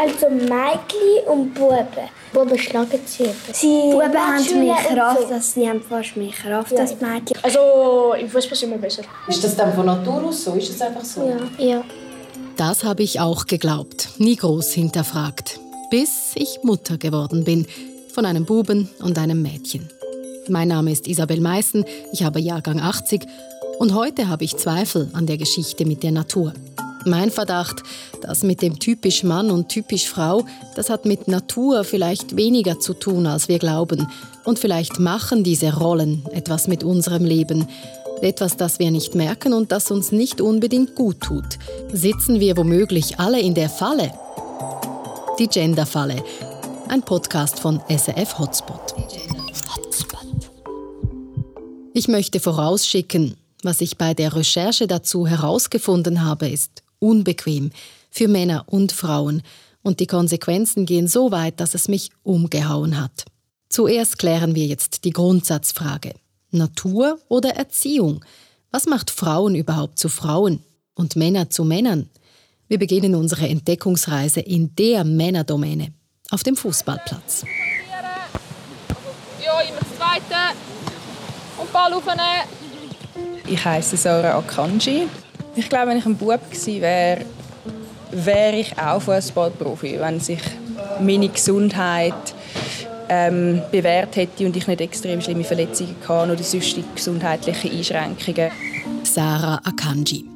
Also Mädchen und Buben. Buben schlagen sie. sie Buben haben mehr Kraft, als sie haben fast mehr Kraft ja. als Mädchen. Also im Fußball sind wir besser. Ist das dann von Natur aus so? Ist das einfach so? Ja. ja. Das habe ich auch geglaubt, nie groß hinterfragt. Bis ich Mutter geworden bin. Von einem Buben und einem Mädchen. Mein Name ist Isabel Meissen, ich habe Jahrgang 80 und heute habe ich Zweifel an der Geschichte mit der Natur. Mein Verdacht, das mit dem typisch Mann und typisch Frau, das hat mit Natur vielleicht weniger zu tun, als wir glauben. Und vielleicht machen diese Rollen etwas mit unserem Leben. Etwas, das wir nicht merken und das uns nicht unbedingt gut tut. Sitzen wir womöglich alle in der Falle? Die Gender-Falle. Ein Podcast von SRF Hotspot. Ich möchte vorausschicken, was ich bei der Recherche dazu herausgefunden habe, ist unbequem für Männer und Frauen und die Konsequenzen gehen so weit, dass es mich umgehauen hat. Zuerst klären wir jetzt die Grundsatzfrage. Natur oder Erziehung? Was macht Frauen überhaupt zu Frauen und Männer zu Männern? Wir beginnen unsere Entdeckungsreise in der Männerdomäne, auf dem Fußballplatz. Ja, immer das Zweite. Und Ball aufnehmen. Ich heiße Sarah Akanji. Ich glaube, wenn ich ein Bub gewesen wäre, wäre ich auch Fußballprofi, wenn sich meine Gesundheit ähm, bewährt hätte und ich nicht extrem schlimme Verletzungen hatte oder sonst gesundheitliche Einschränkungen. Sarah Akanji.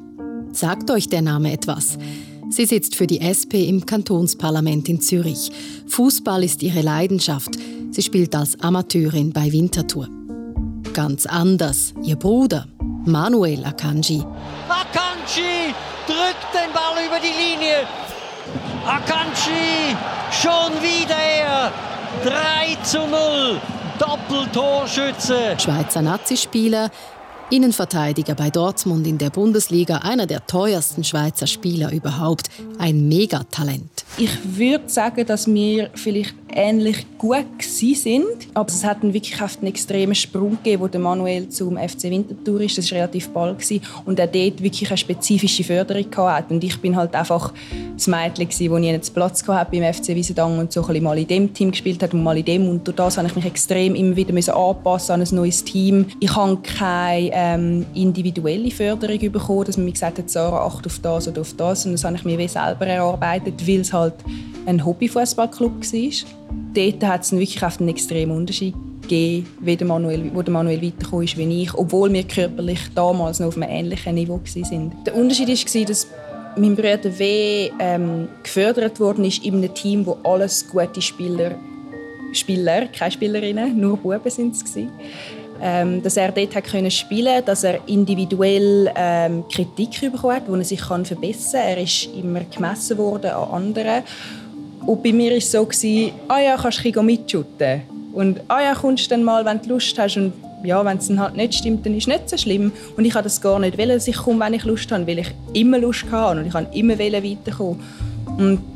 Sagt euch der Name etwas? Sie sitzt für die SP im Kantonsparlament in Zürich. Fußball ist ihre Leidenschaft. Sie spielt als Amateurin bei Winterthur. Ganz anders ihr Bruder, Manuel Akanji. Akanji drückt den Ball über die Linie. Akanji, schon wieder er. 3 zu 0. Doppeltorschütze. Schweizer Nazispieler, Innenverteidiger bei Dortmund in der Bundesliga, einer der teuersten Schweizer Spieler überhaupt, ein Megatalent. Ich würde sagen, dass wir vielleicht ähnlich gut sind, aber es hat wirklich einen extremen Sprung gegeben, wo der Manuel zum FC Winterthur ist. Das war relativ bald und er dort wirklich eine spezifische Förderung hatte. Und ich bin halt einfach das Mädchen, das ich einen Platz hatte beim FC Wiesendangen und so ein mal in dem Team gespielt hat und mal in dem. Und durch das habe ich mich extrem immer wieder anpassen an ein neues Team. Ich habe keine ähm, individuelle Förderung bekommen, dass man mir gesagt hat, Sarah, acht auf das oder auf das. Und das habe ich mir selber erarbeitet, weil es halt ein Hobbyfußballclub war. Dort hat es wirklich einen extremen Unterschied gegeben, wie der Manuel, wo der Manuel weitergekommen ist wie ich, obwohl wir körperlich damals noch auf einem ähnlichen Niveau waren. Der Unterschied war, dass mein Bruder W. Ähm, gefördert worden ist in einem Team, wo alles gute Spieler, Spieler, keine Spielerinnen, nur Buben sind es ähm, dass er dort hat können spielen, dass er individuell ähm, Kritik bekommen hat, wo er sich kann verbessern kann. Er ist immer gemessen worden an anderen. Und bei mir war es so, ah ja, kannst du mitschütten. Und ah ja, kommst du dann mal, wenn du Lust hast. Und ja, wenn es dann halt nicht stimmt, dann ist es nicht so schlimm. Und ich habe das gar nicht wollen, dass ich komme, wenn ich Lust habe, weil ich immer Lust hatte und ich immer weiterkommen. Und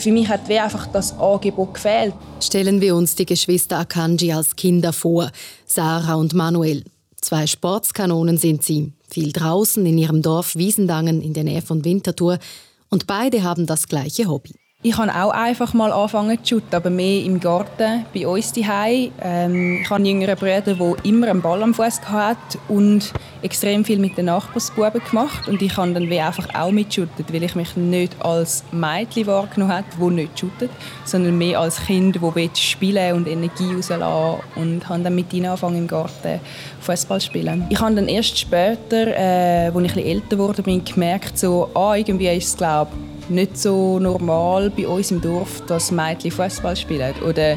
für mich hat einfach das Angebot gefehlt. Stellen wir uns die Geschwister Akanji als Kinder vor, Sarah und Manuel. Zwei Sportskanonen sind sie, viel draußen in ihrem Dorf Wiesendangen in der Nähe von Winterthur und beide haben das gleiche Hobby. Ich habe auch einfach mal angefangen zu shooten, aber mehr im Garten, bei uns daheim. Ähm, ich habe einen jüngeren Bruder, der immer einen Ball am Fuß hatte und extrem viel mit den Nachbarsbuben gemacht. Und ich habe dann wie einfach auch mitshootet, weil ich mich nicht als Mädchen wahrgenommen habe, das nicht shootet, sondern mehr als Kind, das spielen und Energie rauslassen und habe dann mit ihnen angefangen im Garten Fußball spielen. Ich habe dann erst später, äh, als ich etwas älter wurde, gemerkt, so, ah, irgendwie ist es, glaube nicht so normal bei uns im Dorf, dass Mädchen Fußball spielen oder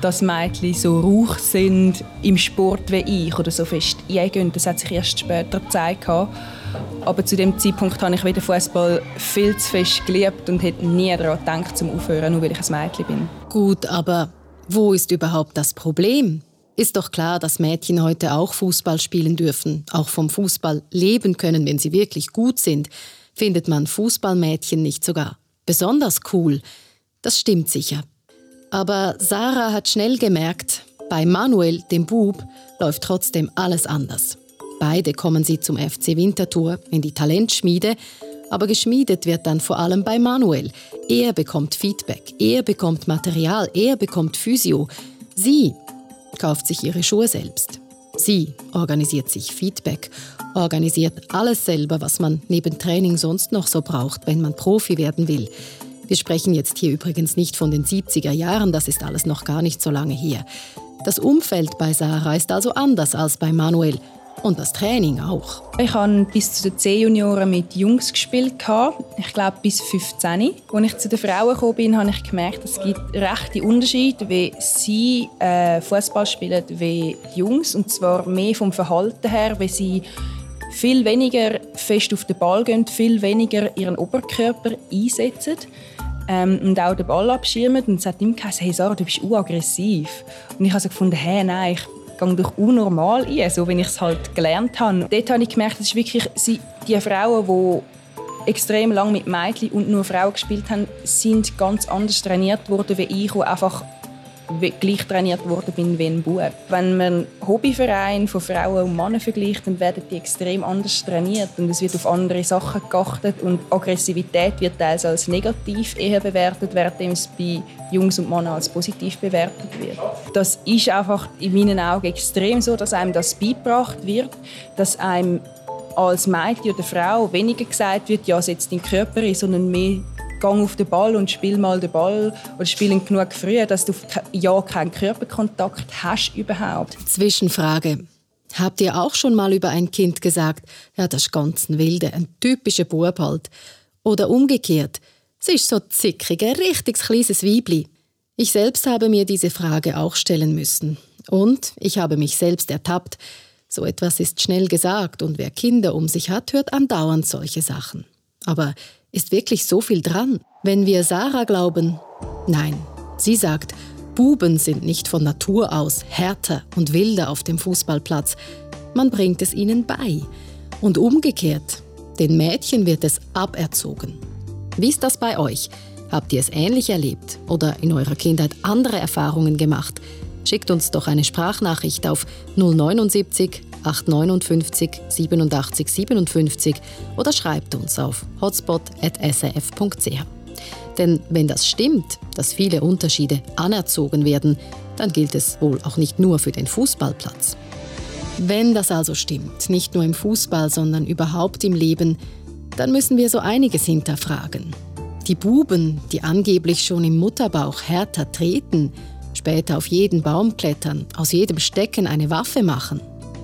dass Mädchen so rauch sind im Sport wie ich oder so fest eingehen. Das hat sich erst später gezeigt. Aber zu dem Zeitpunkt habe ich wieder Fußball viel zu fest geliebt und hätte nie daran gedacht, zum Aufhören, nur weil ich ein Mädchen bin. Gut, aber wo ist überhaupt das Problem? Ist doch klar, dass Mädchen heute auch Fußball spielen dürfen, auch vom Fußball leben können, wenn sie wirklich gut sind. Findet man Fußballmädchen nicht sogar besonders cool? Das stimmt sicher. Aber Sarah hat schnell gemerkt, bei Manuel, dem Bub, läuft trotzdem alles anders. Beide kommen sie zum FC Winterthur in die Talentschmiede, aber geschmiedet wird dann vor allem bei Manuel. Er bekommt Feedback, er bekommt Material, er bekommt Physio. Sie kauft sich ihre Schuhe selbst. Sie organisiert sich Feedback, organisiert alles selber, was man neben Training sonst noch so braucht, wenn man Profi werden will. Wir sprechen jetzt hier übrigens nicht von den 70er Jahren, das ist alles noch gar nicht so lange her. Das Umfeld bei Sarah ist also anders als bei Manuel und das Training auch. Ich habe bis zu den C-Junioren mit Jungs gespielt. Ich glaube bis 15. Als ich zu den Frauen gekommen bin, habe ich gemerkt, es gibt rechte Unterschiede, wie sie äh, Fußball spielen wie die Jungs. Und zwar mehr vom Verhalten her, wie sie viel weniger fest auf den Ball gehen, viel weniger ihren Oberkörper einsetzen ähm, und auch den Ball abschirmen. Und es hat immer gesagt, hey Sarah, du bist aggressiv. Und ich habe so gefunden, hey, nein, ich gehe durch unnormal ein, so wie ich es halt gelernt habe. Dort habe ich gemerkt, dass wirklich die Frauen, die extrem lange mit Mädchen und nur Frauen gespielt haben, sind ganz anders trainiert worden wie ich, die einfach gleich trainiert worden bin wie ein Bub. Wenn man Hobbyverein von Frauen und Männern vergleicht, dann werden die extrem anders trainiert und es wird auf andere Sachen geachtet und Aggressivität wird teils als negativ eher bewertet, während es bei Jungs und Männern als positiv bewertet wird. Das ist einfach in meinen Augen extrem so, dass einem das beigebracht wird, dass einem als Mädchen oder Frau weniger gesagt wird, ja, setz deinen Körper ein, sondern mehr gang auf den Ball und spiel mal den Ball oder spiel ihn genug früh, dass du ja keinen Körperkontakt hast überhaupt. Zwischenfrage. Habt ihr auch schon mal über ein Kind gesagt, ja, das ist ganz ein Wilde, ein typischer Bub halt? Oder umgekehrt, sie ist so zickig, ein richtiges kleines Weibli. Ich selbst habe mir diese Frage auch stellen müssen. Und ich habe mich selbst ertappt. So etwas ist schnell gesagt und wer Kinder um sich hat, hört andauernd solche Sachen. Aber ist wirklich so viel dran? Wenn wir Sarah glauben, nein. Sie sagt, Buben sind nicht von Natur aus härter und wilder auf dem Fußballplatz. Man bringt es ihnen bei. Und umgekehrt, den Mädchen wird es aberzogen. Wie ist das bei euch? Habt ihr es ähnlich erlebt oder in eurer Kindheit andere Erfahrungen gemacht? Schickt uns doch eine Sprachnachricht auf 079 859 87 57 oder schreibt uns auf hotspot.srf.ch. Denn wenn das stimmt, dass viele Unterschiede anerzogen werden, dann gilt es wohl auch nicht nur für den Fußballplatz. Wenn das also stimmt, nicht nur im Fußball, sondern überhaupt im Leben, dann müssen wir so einiges hinterfragen. Die Buben, die angeblich schon im Mutterbauch härter treten, später auf jeden Baum klettern, aus jedem Stecken eine Waffe machen,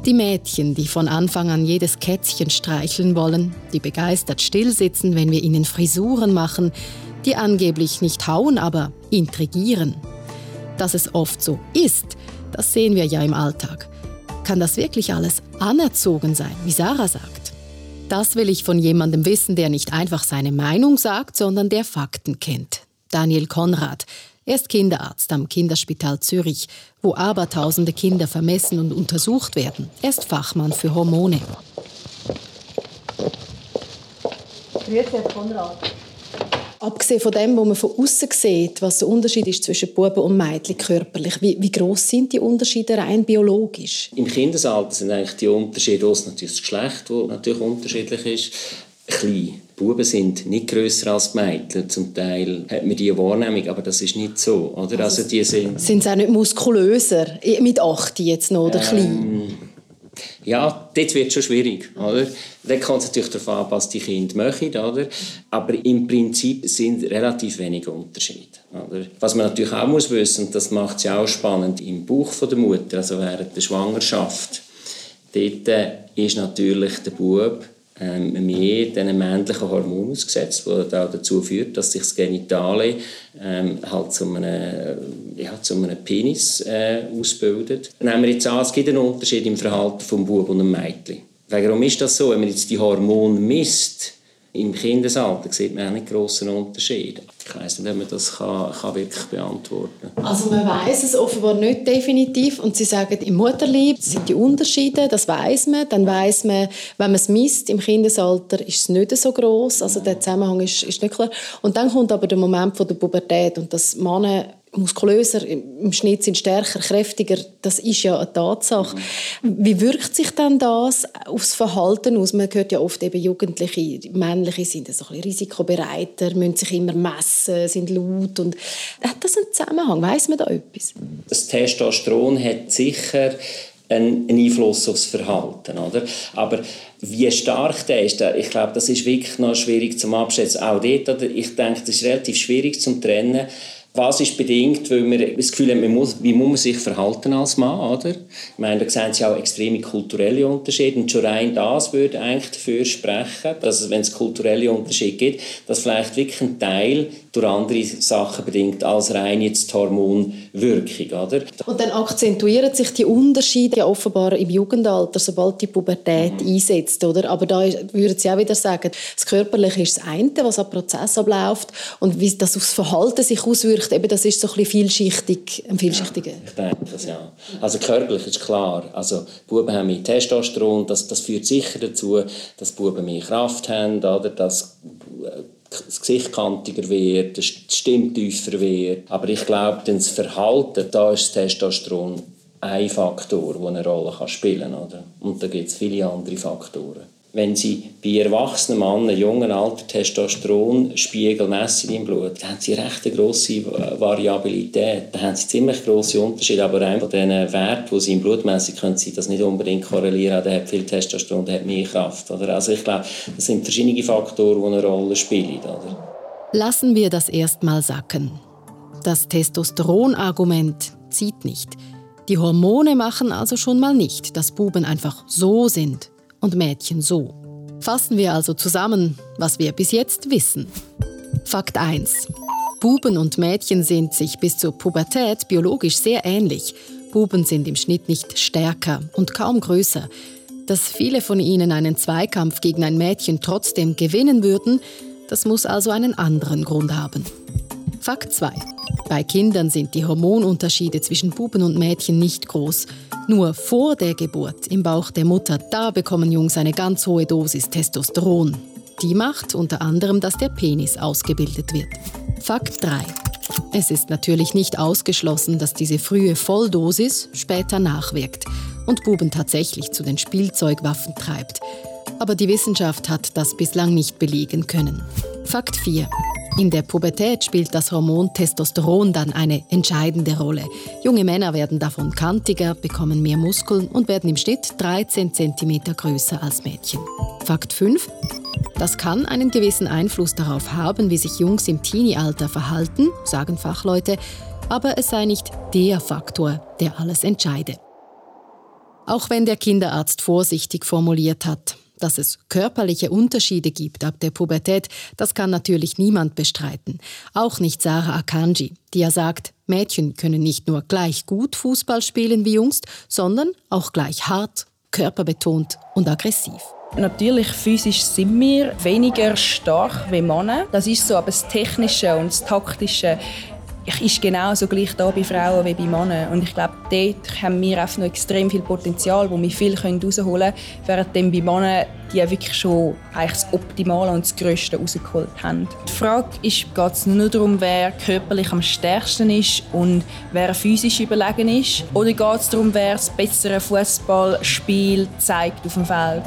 die Mädchen, die von Anfang an jedes Kätzchen streicheln wollen, die begeistert stillsitzen, wenn wir ihnen Frisuren machen, die angeblich nicht hauen, aber intrigieren. Dass es oft so ist, das sehen wir ja im Alltag. Kann das wirklich alles anerzogen sein, wie Sarah sagt? Das will ich von jemandem wissen, der nicht einfach seine Meinung sagt, sondern der Fakten kennt. Daniel Konrad, er ist Kinderarzt am Kinderspital Zürich, wo abertausende Kinder vermessen und untersucht werden. Er ist Fachmann für Hormone. Grüezi, Herr Konrad. Abgesehen von dem, was man von außen sieht, was der Unterschied ist zwischen Buben und Mädchen körperlich, wie, wie groß sind die Unterschiede rein biologisch? Im Kindesalter sind eigentlich die Unterschiede, aus natürlich das Geschlecht, das natürlich unterschiedlich ist, klein. Buben sind nicht grösser als die Mädchen. Zum Teil hat man diese Wahrnehmung, aber das ist nicht so. Oder? Also, die sind sind sie auch nicht muskulöser? Mit 8 jetzt noch, oder ähm, klein? Ja, dort wird schon schwierig. Oder? Dann kommt es natürlich darauf an, was die Kinder möchten. Oder? Aber im Prinzip sind relativ wenige Unterschiede. Oder? Was man natürlich auch muss wissen, und das macht es ja auch spannend, im Bauch der Mutter, also während der Schwangerschaft, dort ist natürlich der Bub ähm, mehr diesen männlichen Hormon ausgesetzt, der dazu führt, dass sich das Genitale ähm, halt zu einem, ja, zu einem Penis äh, ausbildet. Nehmen wir jetzt an, es gibt einen Unterschied im Verhalten vom Bub und dem Mädchen. Warum ist das so? Wenn man jetzt die Hormone misst, im Kindesalter sieht man auch nicht grossen Unterschied. Ich weiß nicht, ob man das kann, kann wirklich beantworten kann. Also man weiß es offenbar nicht definitiv und Sie sagen, im Mutterleib sind die Unterschiede, das weiß man. Dann weiß man, wenn man es misst im Kindesalter, ist es nicht so groß. Also der Zusammenhang ist, ist nicht klar. Und dann kommt aber der Moment von der Pubertät und dass Männer muskulöser, im Schnitt sind stärker, kräftiger. Das ist ja eine Tatsache. Wie wirkt sich denn das aufs Verhalten aus? Man hört ja oft eben Jugendliche, männliche sind so ein bisschen risikobereiter, müssen sich immer messen, sind laut und hat das einen Zusammenhang? Weiß man da etwas? Das Testosteron hat sicher einen Einfluss aufs Verhalten, oder? Aber wie stark der ist, ich glaube, das ist wirklich noch schwierig zum Abschätzen. Auch dort, ich denke, das ist relativ schwierig zum trennen was ist bedingt, weil man das Gefühl hat, man muss, wie muss man sich verhalten als Mann, oder? Ich meine, da sehen Sie auch extreme kulturelle Unterschiede und schon rein das würde eigentlich dafür sprechen, dass wenn es kulturelle Unterschiede gibt, dass vielleicht wirklich ein Teil durch andere Sachen bedingt als rein jetzt Hormonwirkung, oder? Und dann akzentuieren sich die Unterschiede ja offenbar im Jugendalter, sobald die Pubertät mhm. einsetzt, oder? Aber da würden Sie auch wieder sagen, das Körperliche ist das eine, was am Prozess abläuft und wie das aufs Verhalten sich auswirkt, eben, das ist so ein bisschen vielschichtig, ein vielschichtiger. Ja, ich denke das, ja. Also körperlich ist klar, also Buben haben mehr Testosteron, das, das führt sicher dazu, dass Buben mehr Kraft haben, oder, dass das Gesicht kantiger wird, die Stimme tiefer wird. Aber ich glaube, das Verhalten, da ist das Testosteron ein Faktor, der eine Rolle spielen kann. Oder? Und da gibt es viele andere Faktoren wenn sie bei erwachsenen Männern, jungen Alter Testosteronspiegel messen im Blut, dann haben sie recht eine grosse Variabilität. Da haben sie ziemlich grosse Unterschiede. Aber einer von diesen Werten, die sie im Blut messen, können sie das nicht unbedingt korrelieren. Der hat viel Testosteron, der hat mehr Kraft. Oder? Also ich glaube, das sind verschiedene Faktoren, die eine Rolle spielen. Oder? Lassen wir das erstmal sacken. Das Testosteronargument zieht nicht. Die Hormone machen also schon mal nicht, dass Buben einfach so sind und Mädchen so. Fassen wir also zusammen, was wir bis jetzt wissen. Fakt 1. Buben und Mädchen sind sich bis zur Pubertät biologisch sehr ähnlich. Buben sind im Schnitt nicht stärker und kaum größer. Dass viele von ihnen einen Zweikampf gegen ein Mädchen trotzdem gewinnen würden, das muss also einen anderen Grund haben. Fakt 2. Bei Kindern sind die Hormonunterschiede zwischen Buben und Mädchen nicht groß. Nur vor der Geburt im Bauch der Mutter, da bekommen Jungs eine ganz hohe Dosis Testosteron. Die macht unter anderem, dass der Penis ausgebildet wird. Fakt 3. Es ist natürlich nicht ausgeschlossen, dass diese frühe Volldosis später nachwirkt und Buben tatsächlich zu den Spielzeugwaffen treibt. Aber die Wissenschaft hat das bislang nicht belegen können. Fakt 4. In der Pubertät spielt das Hormon Testosteron dann eine entscheidende Rolle. Junge Männer werden davon kantiger, bekommen mehr Muskeln und werden im Schnitt 13 cm größer als Mädchen. Fakt 5. Das kann einen gewissen Einfluss darauf haben, wie sich Jungs im Teenie-Alter verhalten, sagen Fachleute, aber es sei nicht der Faktor, der alles entscheide. Auch wenn der Kinderarzt vorsichtig formuliert hat, dass es körperliche Unterschiede gibt ab der Pubertät, das kann natürlich niemand bestreiten. Auch nicht Sarah Akanji, die ja sagt, Mädchen können nicht nur gleich gut Fußball spielen wie Jungs, sondern auch gleich hart, körperbetont und aggressiv. Natürlich, physisch sind wir weniger stark wie Männer. Das ist so, aber das Technische und das Taktische ist genauso gleich da bei Frauen wie bei Männern. Und ich glaube, dort haben wir einfach noch extrem viel Potenzial, wo wir viel herausholen können, während bei Männern die wirklich schon eigentlich das Optimale und das Größte rausgeholt haben. Die Frage ist, geht es nur darum, wer körperlich am stärksten ist und wer physisch überlegen ist? Oder geht es darum, wer das bessere Fußballspiel zeigt auf dem Feld?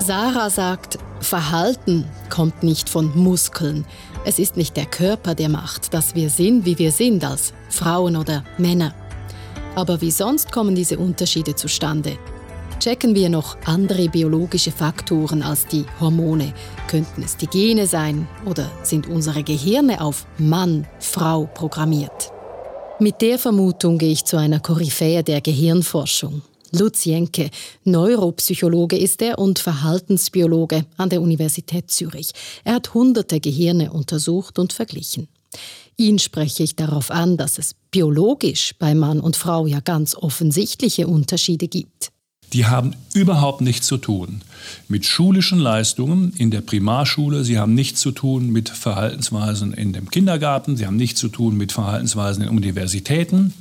Sarah sagt, Verhalten kommt nicht von Muskeln. Es ist nicht der Körper, der macht, dass wir sind, wie wir sind als Frauen oder Männer. Aber wie sonst kommen diese Unterschiede zustande? Checken wir noch andere biologische Faktoren als die Hormone? Könnten es die Gene sein oder sind unsere Gehirne auf Mann, Frau programmiert? Mit der Vermutung gehe ich zu einer Koryphäe der Gehirnforschung. Lutz Jenke, Neuropsychologe ist er und Verhaltensbiologe an der Universität Zürich. Er hat hunderte Gehirne untersucht und verglichen. Ihn spreche ich darauf an, dass es biologisch bei Mann und Frau ja ganz offensichtliche Unterschiede gibt. Die haben überhaupt nichts zu tun mit schulischen Leistungen in der Primarschule. Sie haben nichts zu tun mit Verhaltensweisen in dem Kindergarten. Sie haben nichts zu tun mit Verhaltensweisen in Universitäten.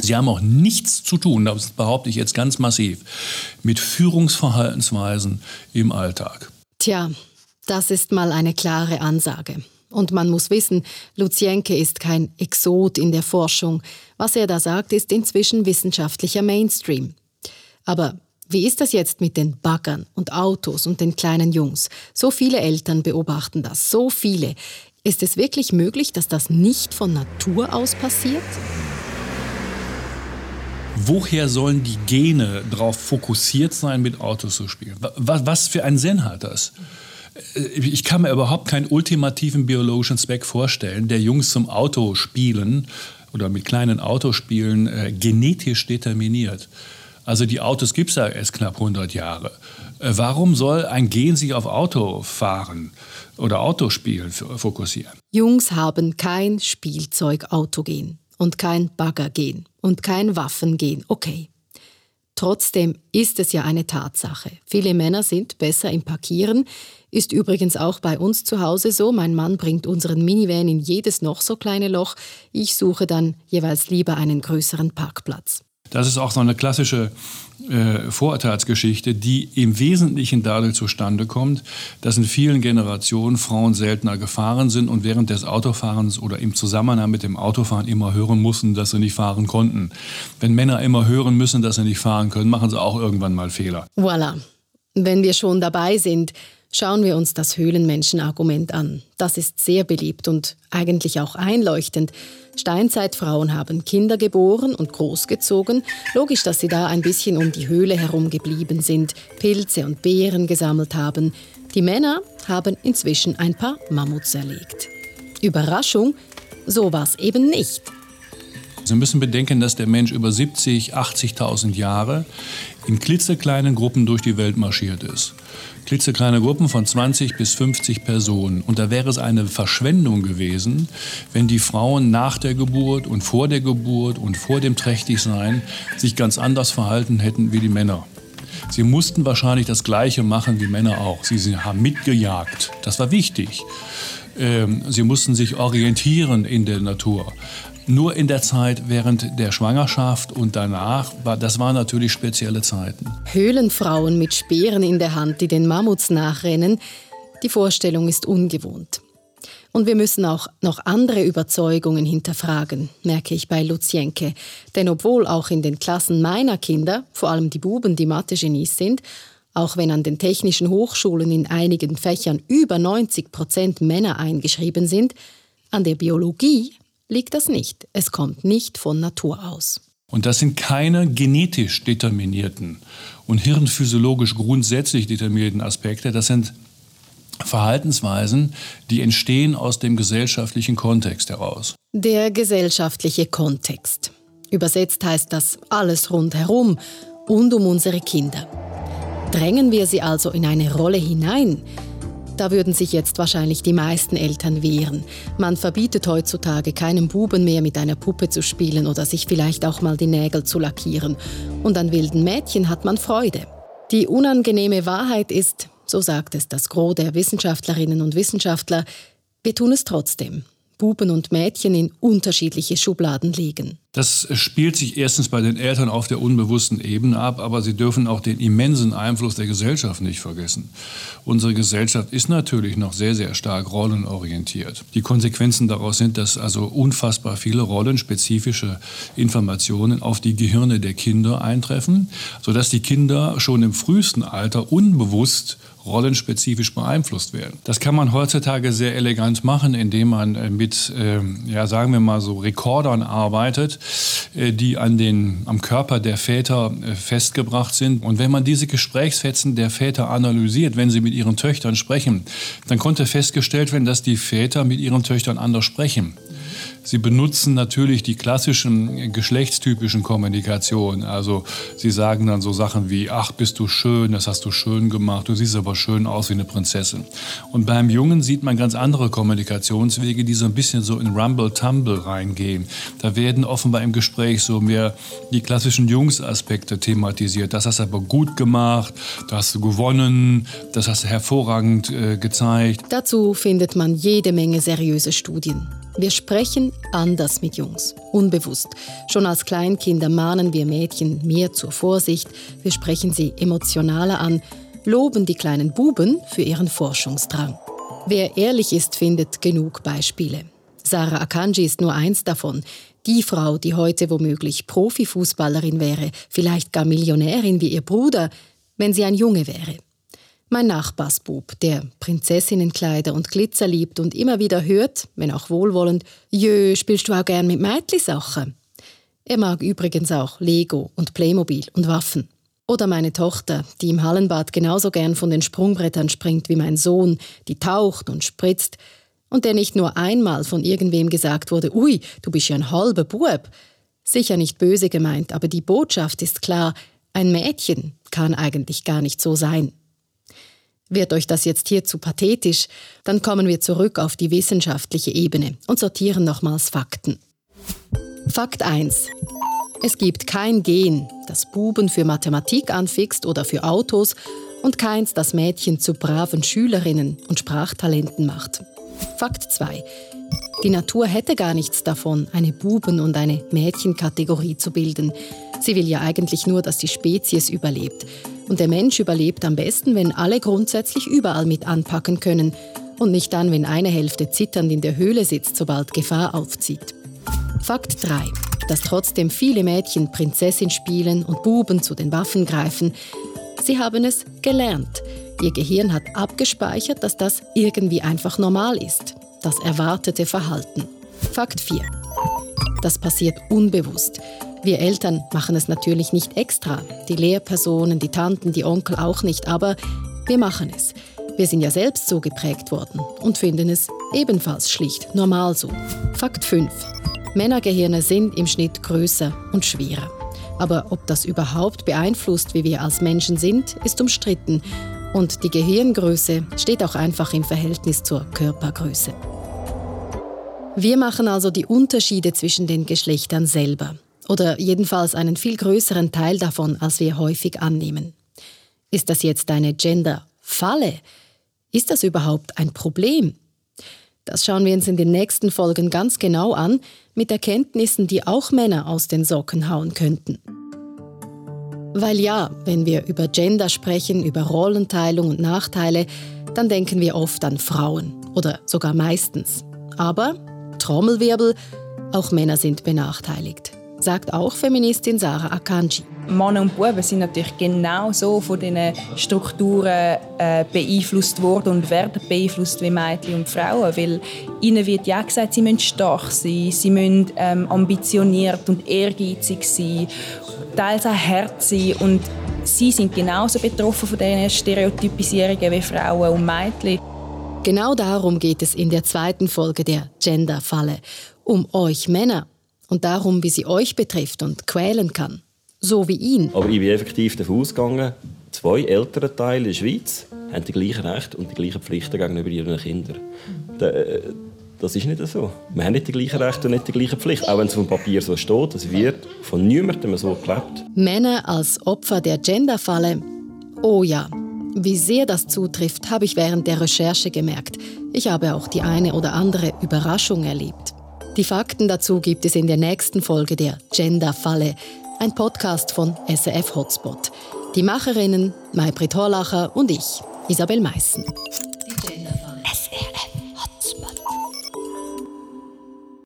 Sie haben auch nichts zu tun, das behaupte ich jetzt ganz massiv, mit Führungsverhaltensweisen im Alltag. Tja, das ist mal eine klare Ansage. Und man muss wissen, Luzienke ist kein Exot in der Forschung. Was er da sagt, ist inzwischen wissenschaftlicher Mainstream. Aber wie ist das jetzt mit den Baggern und Autos und den kleinen Jungs? So viele Eltern beobachten das, so viele. Ist es wirklich möglich, dass das nicht von Natur aus passiert? Woher sollen die Gene darauf fokussiert sein, mit Autos zu spielen? Was für einen Sinn hat das? Äh, ich kann mir überhaupt keinen ultimativen biologischen Zweck vorstellen, der Jungs zum Autospielen oder mit kleinen Autospielen äh, genetisch determiniert. Also die Autos gibt es ja erst knapp 100 Jahre. Äh, warum soll ein Gen sich auf Autofahren oder Autospielen fokussieren? Jungs haben kein Spielzeug-Autogen und kein Baggergen und kein Waffengen. Okay. Trotzdem ist es ja eine Tatsache. Viele Männer sind besser im Parkieren. Ist übrigens auch bei uns zu Hause so. Mein Mann bringt unseren Minivan in jedes noch so kleine Loch. Ich suche dann jeweils lieber einen größeren Parkplatz. Das ist auch so eine klassische äh, Vorurteilsgeschichte, die im Wesentlichen dadurch zustande kommt, dass in vielen Generationen Frauen seltener gefahren sind und während des Autofahrens oder im Zusammenhang mit dem Autofahren immer hören mussten, dass sie nicht fahren konnten. Wenn Männer immer hören müssen, dass sie nicht fahren können, machen sie auch irgendwann mal Fehler. Voilà. Wenn wir schon dabei sind, Schauen wir uns das Höhlenmenschen-Argument an. Das ist sehr beliebt und eigentlich auch einleuchtend. Steinzeitfrauen haben Kinder geboren und großgezogen. Logisch, dass sie da ein bisschen um die Höhle herum geblieben sind, Pilze und Beeren gesammelt haben. Die Männer haben inzwischen ein paar Mammuts erlegt. Überraschung, so war es eben nicht. Sie müssen bedenken, dass der Mensch über 70, 80.000 Jahre in klitzekleinen Gruppen durch die Welt marschiert ist. Klitzekleine Gruppen von 20 bis 50 Personen. Und da wäre es eine Verschwendung gewesen, wenn die Frauen nach der Geburt und vor der Geburt und vor dem Trächtigsein sich ganz anders verhalten hätten wie die Männer. Sie mussten wahrscheinlich das Gleiche machen wie Männer auch. Sie haben mitgejagt. Das war wichtig. Ähm, sie mussten sich orientieren in der Natur nur in der Zeit während der Schwangerschaft und danach, das waren natürlich spezielle Zeiten. Höhlenfrauen mit Speeren in der Hand, die den Mammuts nachrennen, die Vorstellung ist ungewohnt. Und wir müssen auch noch andere Überzeugungen hinterfragen, merke ich bei Luzienke. Denn obwohl auch in den Klassen meiner Kinder, vor allem die Buben, die Mathe-Genies sind, auch wenn an den technischen Hochschulen in einigen Fächern über 90 Prozent Männer eingeschrieben sind, an der Biologie liegt das nicht. Es kommt nicht von Natur aus. Und das sind keine genetisch determinierten und hirnphysiologisch grundsätzlich determinierten Aspekte. Das sind Verhaltensweisen, die entstehen aus dem gesellschaftlichen Kontext heraus. Der gesellschaftliche Kontext. Übersetzt heißt das alles rundherum und um unsere Kinder. Drängen wir sie also in eine Rolle hinein, da würden sich jetzt wahrscheinlich die meisten Eltern wehren. Man verbietet heutzutage keinem Buben mehr mit einer Puppe zu spielen oder sich vielleicht auch mal die Nägel zu lackieren. Und an wilden Mädchen hat man Freude. Die unangenehme Wahrheit ist, so sagt es das Gros der Wissenschaftlerinnen und Wissenschaftler, wir tun es trotzdem. Buben und Mädchen in unterschiedliche Schubladen legen. Das spielt sich erstens bei den Eltern auf der unbewussten Ebene ab, aber sie dürfen auch den immensen Einfluss der Gesellschaft nicht vergessen. Unsere Gesellschaft ist natürlich noch sehr, sehr stark rollenorientiert. Die Konsequenzen daraus sind, dass also unfassbar viele rollenspezifische Informationen auf die Gehirne der Kinder eintreffen, sodass die Kinder schon im frühesten Alter unbewusst rollenspezifisch beeinflusst werden. Das kann man heutzutage sehr elegant machen, indem man äh, mit, ähm, ja, sagen wir mal so Rekordern arbeitet, die an den, am Körper der Väter äh, festgebracht sind. Und wenn man diese Gesprächsfetzen der Väter analysiert, wenn sie mit ihren Töchtern sprechen, dann konnte festgestellt werden, dass die Väter mit ihren Töchtern anders sprechen. Sie benutzen natürlich die klassischen geschlechtstypischen Kommunikationen. Also sie sagen dann so Sachen wie, ach, bist du schön, das hast du schön gemacht, du siehst aber schön aus wie eine Prinzessin. Und beim Jungen sieht man ganz andere Kommunikationswege, die so ein bisschen so in Rumble-Tumble reingehen. Da werden offenbar im Gespräch so mehr die klassischen Jungsaspekte thematisiert. Das hast du aber gut gemacht, das hast du gewonnen, das hast du hervorragend äh, gezeigt. Dazu findet man jede Menge seriöse Studien. Wir sprechen anders mit Jungs, unbewusst. Schon als Kleinkinder mahnen wir Mädchen mehr zur Vorsicht, wir sprechen sie emotionaler an, loben die kleinen Buben für ihren Forschungsdrang. Wer ehrlich ist, findet genug Beispiele. Sarah Akanji ist nur eins davon. Die Frau, die heute womöglich Profifußballerin wäre, vielleicht gar Millionärin wie ihr Bruder, wenn sie ein Junge wäre. Mein Nachbarsbub, der Prinzessinnenkleider und Glitzer liebt und immer wieder hört, wenn auch wohlwollend, Jö, spielst du auch gern mit Meitli-Sachen? Er mag übrigens auch Lego und Playmobil und Waffen. Oder meine Tochter, die im Hallenbad genauso gern von den Sprungbrettern springt wie mein Sohn, die taucht und spritzt und der nicht nur einmal von irgendwem gesagt wurde, ui, du bist ja ein halber Bub. Sicher nicht böse gemeint, aber die Botschaft ist klar, ein Mädchen kann eigentlich gar nicht so sein. Wird euch das jetzt hier zu pathetisch, dann kommen wir zurück auf die wissenschaftliche Ebene und sortieren nochmals Fakten. Fakt 1. Es gibt kein Gen, das Buben für Mathematik anfixt oder für Autos und keins, das Mädchen zu braven Schülerinnen und Sprachtalenten macht. Fakt 2. Die Natur hätte gar nichts davon, eine Buben- und eine Mädchenkategorie zu bilden. Sie will ja eigentlich nur, dass die Spezies überlebt. Und der Mensch überlebt am besten, wenn alle grundsätzlich überall mit anpacken können und nicht dann, wenn eine Hälfte zitternd in der Höhle sitzt, sobald Gefahr aufzieht. Fakt 3. Dass trotzdem viele Mädchen Prinzessin spielen und Buben zu den Waffen greifen. Sie haben es gelernt. Ihr Gehirn hat abgespeichert, dass das irgendwie einfach normal ist. Das erwartete Verhalten. Fakt 4. Das passiert unbewusst. Wir Eltern machen es natürlich nicht extra, die Lehrpersonen, die Tanten, die Onkel auch nicht, aber wir machen es. Wir sind ja selbst so geprägt worden und finden es ebenfalls schlicht normal so. Fakt 5. Männergehirne sind im Schnitt größer und schwerer. Aber ob das überhaupt beeinflusst, wie wir als Menschen sind, ist umstritten. Und die Gehirngröße steht auch einfach im Verhältnis zur Körpergröße. Wir machen also die Unterschiede zwischen den Geschlechtern selber oder jedenfalls einen viel größeren Teil davon, als wir häufig annehmen. Ist das jetzt eine Gender-Falle? Ist das überhaupt ein Problem? Das schauen wir uns in den nächsten Folgen ganz genau an, mit Erkenntnissen, die auch Männer aus den Socken hauen könnten. Weil ja, wenn wir über Gender sprechen, über Rollenteilung und Nachteile, dann denken wir oft an Frauen oder sogar meistens. Aber, Trommelwirbel, auch Männer sind benachteiligt sagt auch Feministin Sarah Akanji. Männer und Buben sind natürlich genau so von diesen Strukturen äh, beeinflusst worden und werden beeinflusst wie Mädchen und Frauen, weil ihnen wird ja gesagt, sie müssen stark sein, sie müssen ähm, ambitioniert und ehrgeizig sein, teils auch hart sein und sie sind genauso betroffen von diesen Stereotypisierungen wie Frauen und Mädchen. Genau darum geht es in der zweiten Folge der Gender-Falle. Um euch Männer und darum, wie sie euch betrifft und quälen kann. So wie ihn. Aber ich bin effektiv davon ausgegangen, zwei ältere Teile der Schweiz haben die gleichen Rechte und die gleichen Pflichten gegenüber ihren Kindern. Äh, das ist nicht so. Wir haben nicht die gleichen Rechte und nicht die gleichen Pflichten. Auch wenn es auf dem Papier so steht, es wird von niemandem so gelebt. Männer als Opfer der Genderfalle? Oh ja. Wie sehr das zutrifft, habe ich während der Recherche gemerkt. Ich habe auch die eine oder andere Überraschung erlebt. Die Fakten dazu gibt es in der nächsten Folge der Gender-Falle, ein Podcast von SRF Hotspot. Die Macherinnen Maybrit Horlacher und ich, Isabel Meissen.